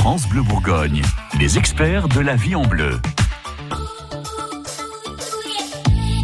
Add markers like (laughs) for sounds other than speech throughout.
France Bleu Bourgogne, les experts de la vie en bleu.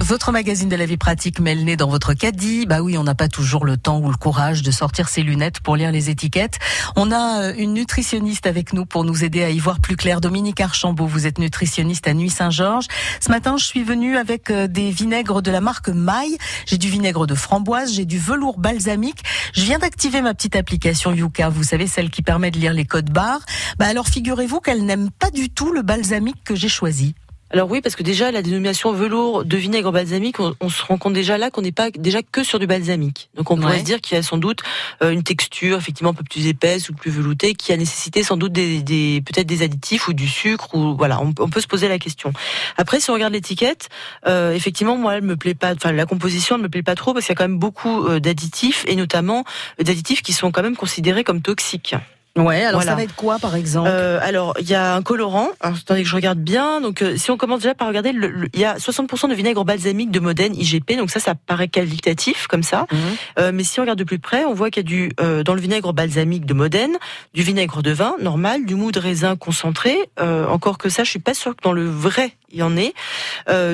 Votre magazine de la vie pratique met le nez dans votre caddie. Bah oui, on n'a pas toujours le temps ou le courage de sortir ses lunettes pour lire les étiquettes. On a euh, une nutritionniste avec nous pour nous aider à y voir plus clair. Dominique Archambault, vous êtes nutritionniste à Nuit Saint-Georges. Ce matin, je suis venue avec euh, des vinaigres de la marque Maille. J'ai du vinaigre de framboise, j'ai du velours balsamique. Je viens d'activer ma petite application Yuka, vous savez, celle qui permet de lire les codes barres. Bah alors figurez-vous qu'elle n'aime pas du tout le balsamique que j'ai choisi. Alors oui, parce que déjà la dénomination velours de vinaigre balsamique, on, se rend compte déjà là qu'on n'est pas déjà que sur du balsamique. Donc on pourrait se dire qu'il y a sans doute euh, une texture effectivement un peu plus épaisse ou plus veloutée, qui a nécessité sans doute des, peut-être des additifs ou du sucre ou voilà, on, peut se poser la question. Après, si on regarde l'étiquette, euh, effectivement, moi, elle me plaît pas. Enfin, la composition, elle me plaît pas trop parce qu'il y a quand même beaucoup euh, d'additifs et notamment d'additifs qui sont quand même considérés comme toxiques. Ouais, alors ça va être quoi par exemple euh, Alors il y a un colorant. Alors, attendez que je regarde bien. Donc euh, si on commence déjà par regarder, le, il y a 60% de vinaigre balsamique de Modène IGP. Donc ça, ça paraît qualitatif comme ça. Mhm. Euh, mais si on regarde de plus près, on voit qu'il y a du euh, dans le vinaigre balsamique de Modène, du vinaigre de vin normal, du mou de raisin concentré. Euh, encore que ça, je suis pas sûre que dans le vrai il y en est.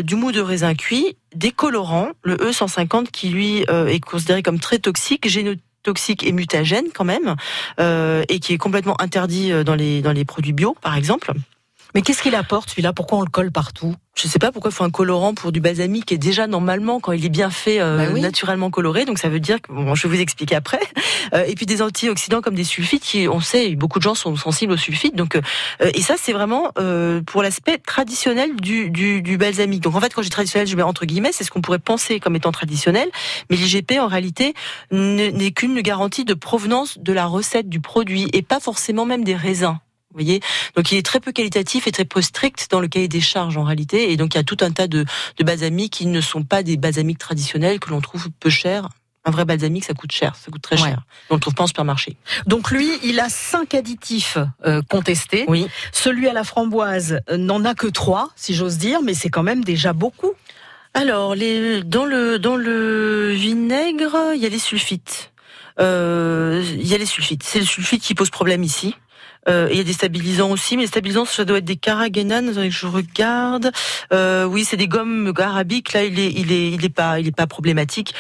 du mou de raisin cuit, des colorants, le E150 qui lui est considéré comme très toxique. Toxique et mutagène quand même, euh, et qui est complètement interdit euh, dans les, dans les produits bio, par exemple. Mais qu'est-ce qu'il apporte celui-là? Pourquoi on le colle partout? Je sais pas pourquoi il faut un colorant pour du balsamique qui est déjà normalement quand il est bien fait euh, bah naturellement coloré. Donc ça veut dire que bon, je vais vous expliquer après. (laughs) Euh, et puis des antioxydants comme des sulfites qui on sait beaucoup de gens sont sensibles aux sulfites. Donc euh, et ça c'est vraiment pour l'aspect traditionnel du, du, du, balsamique donc en fait quand j'ai traditionnel je mets entre guillemets c'est ce qu'on pourrait penser comme étant traditionnel. Mais l'IGP en réalité n'est qu'une garantie de provenance de la recette du produit et pas forcément même des raisins vous voyez? Donc il est très peu qualitatif et très peu strict dans le cahier des charges en réalité. Et donc il y a tout un tas de, de balsamiques qui ne sont pas des balsamiques traditionnels que l'on trouve peu cher. Un vrai balsamique, ça coûte cher, ça coûte très cher. On le trouve pas en supermarché. Donc lui, il a cinq additifs euh, contestés. Oui. Celui à la framboise euh, n'en a que trois, si j'ose dire, mais c'est quand même déjà beaucoup. Alors, les, dans le dans le vinaigre, il y a les sulfites. Euh, il y a les sulfites. C'est le sulfite qui pose problème ici. Euh, il y a des stabilisants aussi, mais les stabilisants, ça doit être des carragénanes. Je regarde. Euh, oui, c'est des gommes arabiques. Là, il est, il est, il est pas, il est pas problématique.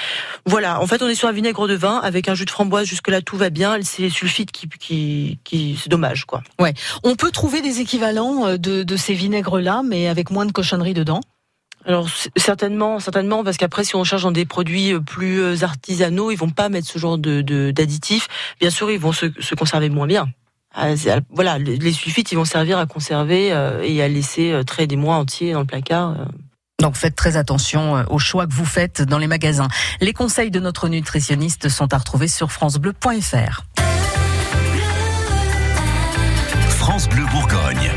Voilà. En fait, on est sur un vinaigre de vin avec un jus de framboise. Jusque là, tout va bien. C'est les sulfites qui, qui, qui c'est dommage, quoi. Ouais. On peut trouver des équivalents euh, de, de ces vinaigres-là, mais avec moins de cochonneries dedans? Alors certainement, certainement, parce qu'après, si on cherche dans des produits plus artisanaux, ils vont pas mettre ce genre de d'additifs. Bien sûr, ils vont se, se conserver moins bien. Ah, voilà, les sulfites, ils vont servir à conserver euh, et à laisser euh, des mois entiers dans le placard. Euh. Donc faites très attention euh, aux choix que vous faites dans les magasins. Les conseils de notre nutritionniste sont à retrouver sur francebleu.fr. France Bleu Bourgogne.